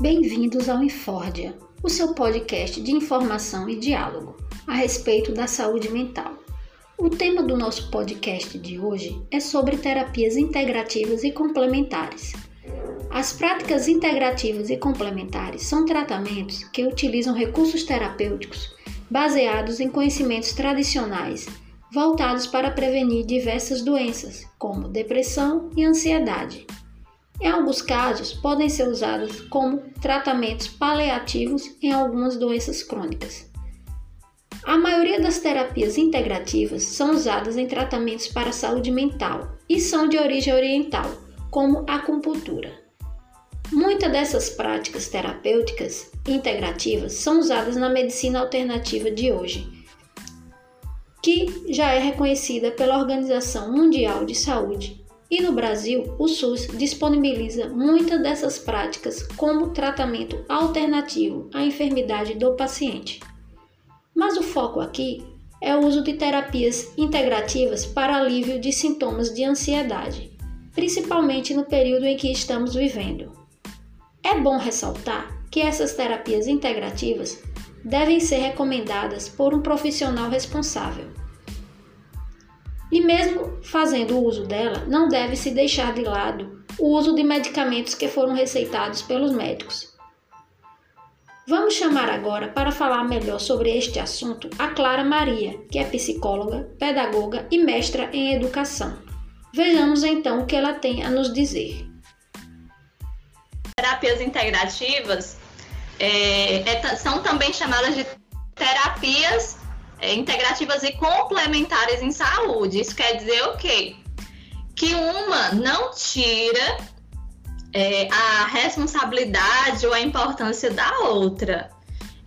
Bem-vindos ao Infórdia, o seu podcast de informação e diálogo a respeito da saúde mental. O tema do nosso podcast de hoje é sobre terapias integrativas e complementares. As práticas integrativas e complementares são tratamentos que utilizam recursos terapêuticos baseados em conhecimentos tradicionais voltados para prevenir diversas doenças, como depressão e ansiedade. Em alguns casos, podem ser usados como tratamentos paliativos em algumas doenças crônicas. A maioria das terapias integrativas são usadas em tratamentos para a saúde mental e são de origem oriental, como a acupuntura. Muitas dessas práticas terapêuticas integrativas são usadas na medicina alternativa de hoje, que já é reconhecida pela Organização Mundial de Saúde. E no Brasil, o SUS disponibiliza muitas dessas práticas como tratamento alternativo à enfermidade do paciente. Mas o foco aqui é o uso de terapias integrativas para alívio de sintomas de ansiedade, principalmente no período em que estamos vivendo. É bom ressaltar que essas terapias integrativas devem ser recomendadas por um profissional responsável. E mesmo fazendo uso dela, não deve se deixar de lado o uso de medicamentos que foram receitados pelos médicos. Vamos chamar agora para falar melhor sobre este assunto a Clara Maria, que é psicóloga, pedagoga e mestra em educação. Vejamos então o que ela tem a nos dizer. Terapias integrativas é, é, são também chamadas de terapias é, integrativas e complementares em saúde. Isso quer dizer o quê? Que uma não tira é, a responsabilidade ou a importância da outra.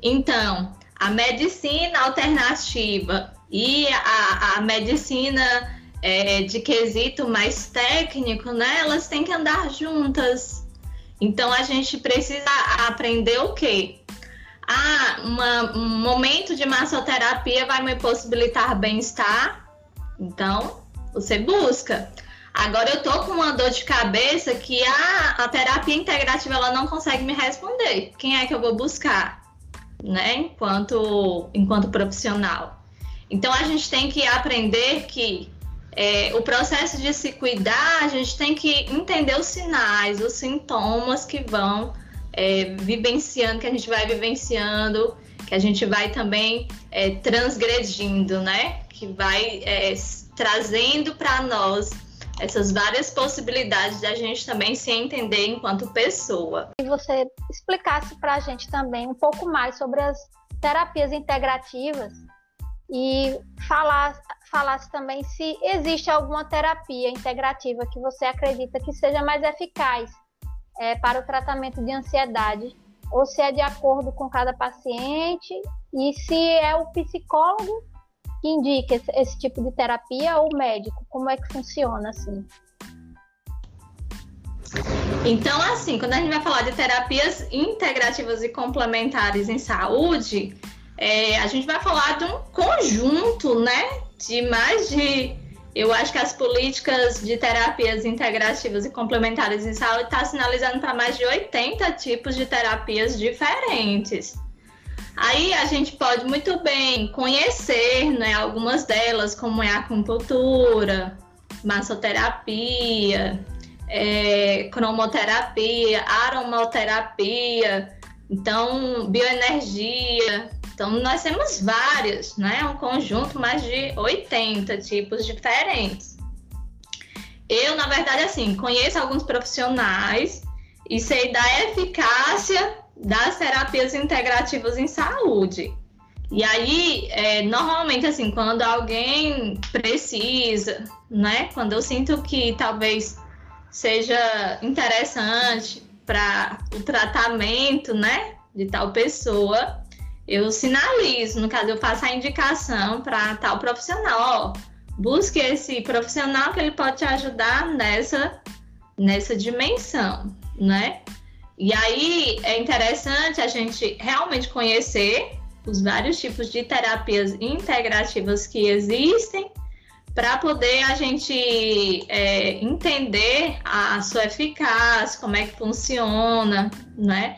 Então, a medicina alternativa e a, a medicina é, de quesito mais técnico, né? Elas têm que andar juntas. Então a gente precisa aprender o quê? Ah, uma, um momento de massoterapia vai me possibilitar bem-estar. Então, você busca. Agora eu tô com uma dor de cabeça que a, a terapia integrativa ela não consegue me responder. Quem é que eu vou buscar, né? Enquanto, enquanto profissional. Então a gente tem que aprender que é, o processo de se cuidar, a gente tem que entender os sinais, os sintomas que vão é, vivenciando, que a gente vai vivenciando, que a gente vai também é, transgredindo, né? Que vai é, trazendo para nós essas várias possibilidades da gente também se entender enquanto pessoa. E você explicasse para a gente também um pouco mais sobre as terapias integrativas e falar, falasse também se existe alguma terapia integrativa que você acredita que seja mais eficaz é, para o tratamento de ansiedade, ou se é de acordo com cada paciente, e se é o psicólogo que indica esse, esse tipo de terapia ou o médico, como é que funciona assim? Então, assim, quando a gente vai falar de terapias integrativas e complementares em saúde, é, a gente vai falar de um conjunto, né, de mais de. Eu acho que as políticas de terapias integrativas e complementares em saúde está sinalizando para mais de 80 tipos de terapias diferentes. Aí a gente pode muito bem conhecer né, algumas delas, como é a acupuntura, massoterapia, é, cromoterapia, aromoterapia, então bioenergia, então, nós temos vários, né? Um conjunto mais de 80 tipos diferentes. Eu, na verdade, assim, conheço alguns profissionais e sei da eficácia das terapias integrativas em saúde. E aí, é, normalmente, assim, quando alguém precisa, né? Quando eu sinto que talvez seja interessante para o tratamento, né? De tal pessoa, eu sinalizo, no caso, eu faço a indicação para tal profissional. Ó, busque esse profissional que ele pode te ajudar nessa, nessa dimensão, né? E aí é interessante a gente realmente conhecer os vários tipos de terapias integrativas que existem para poder a gente é, entender a sua eficácia, como é que funciona, né?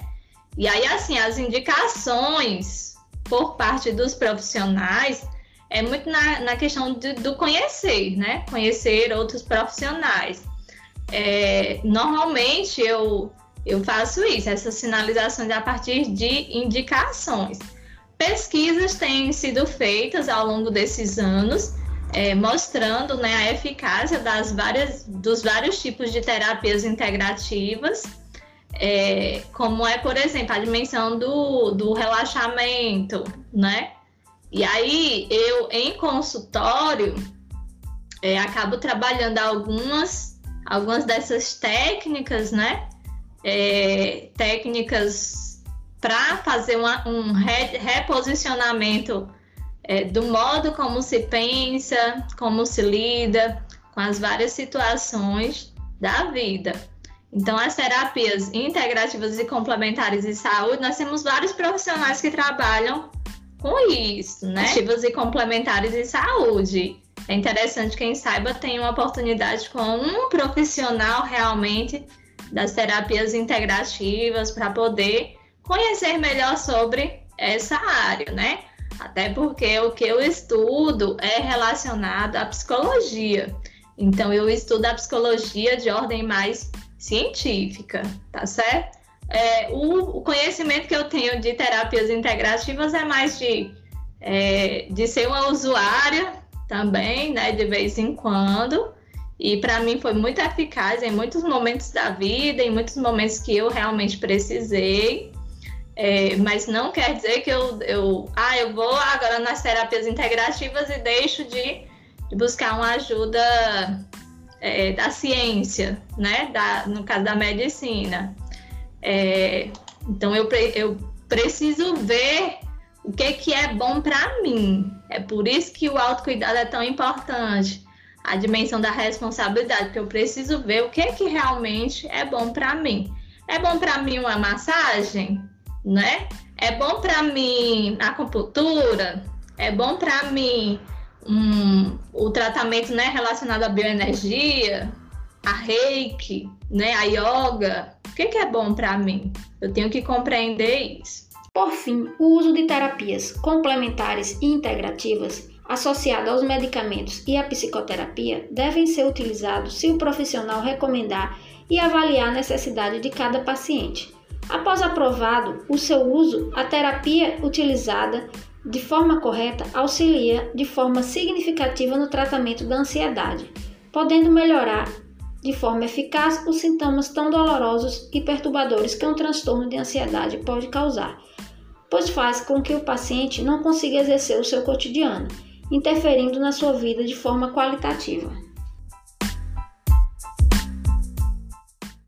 E aí, assim, as indicações por parte dos profissionais é muito na, na questão de, do conhecer, né? Conhecer outros profissionais. É, normalmente eu, eu faço isso, essas sinalizações a partir de indicações. Pesquisas têm sido feitas ao longo desses anos, é, mostrando né, a eficácia das várias, dos vários tipos de terapias integrativas, é, como é, por exemplo, a dimensão do, do relaxamento, né? E aí, eu, em consultório, é, acabo trabalhando algumas, algumas dessas técnicas, né? É, técnicas para fazer uma, um re, reposicionamento é, do modo como se pensa, como se lida com as várias situações da vida. Então, as terapias integrativas e complementares de saúde, nós temos vários profissionais que trabalham com isso, né? Ativas e complementares de saúde. É interessante quem saiba tem uma oportunidade com um profissional realmente das terapias integrativas para poder conhecer melhor sobre essa área, né? Até porque o que eu estudo é relacionado à psicologia. Então eu estudo a psicologia de ordem mais científica, tá certo? É, o, o, conhecimento que eu tenho de terapias integrativas é mais de, é, de ser uma usuária também, né, de vez em quando. E para mim foi muito eficaz em muitos momentos da vida, em muitos momentos que eu realmente precisei. É, mas não quer dizer que eu, eu, ah, eu vou agora nas terapias integrativas e deixo de, de buscar uma ajuda é, da ciência, né? Da, no caso da medicina. É, então eu, eu preciso ver o que, que é bom para mim. É por isso que o autocuidado é tão importante. A dimensão da responsabilidade, porque eu preciso ver o que, que realmente é bom para mim. É bom para mim uma massagem, né? É bom para mim a acupuntura? É bom para mim um, o tratamento né, relacionado à bioenergia, a reiki, né, a yoga, o que, que é bom para mim? Eu tenho que compreender isso. Por fim, o uso de terapias complementares e integrativas associado aos medicamentos e à psicoterapia devem ser utilizados se o profissional recomendar e avaliar a necessidade de cada paciente. Após aprovado o seu uso, a terapia utilizada de forma correta auxilia de forma significativa no tratamento da ansiedade, podendo melhorar de forma eficaz os sintomas tão dolorosos e perturbadores que um transtorno de ansiedade pode causar, pois faz com que o paciente não consiga exercer o seu cotidiano, interferindo na sua vida de forma qualitativa.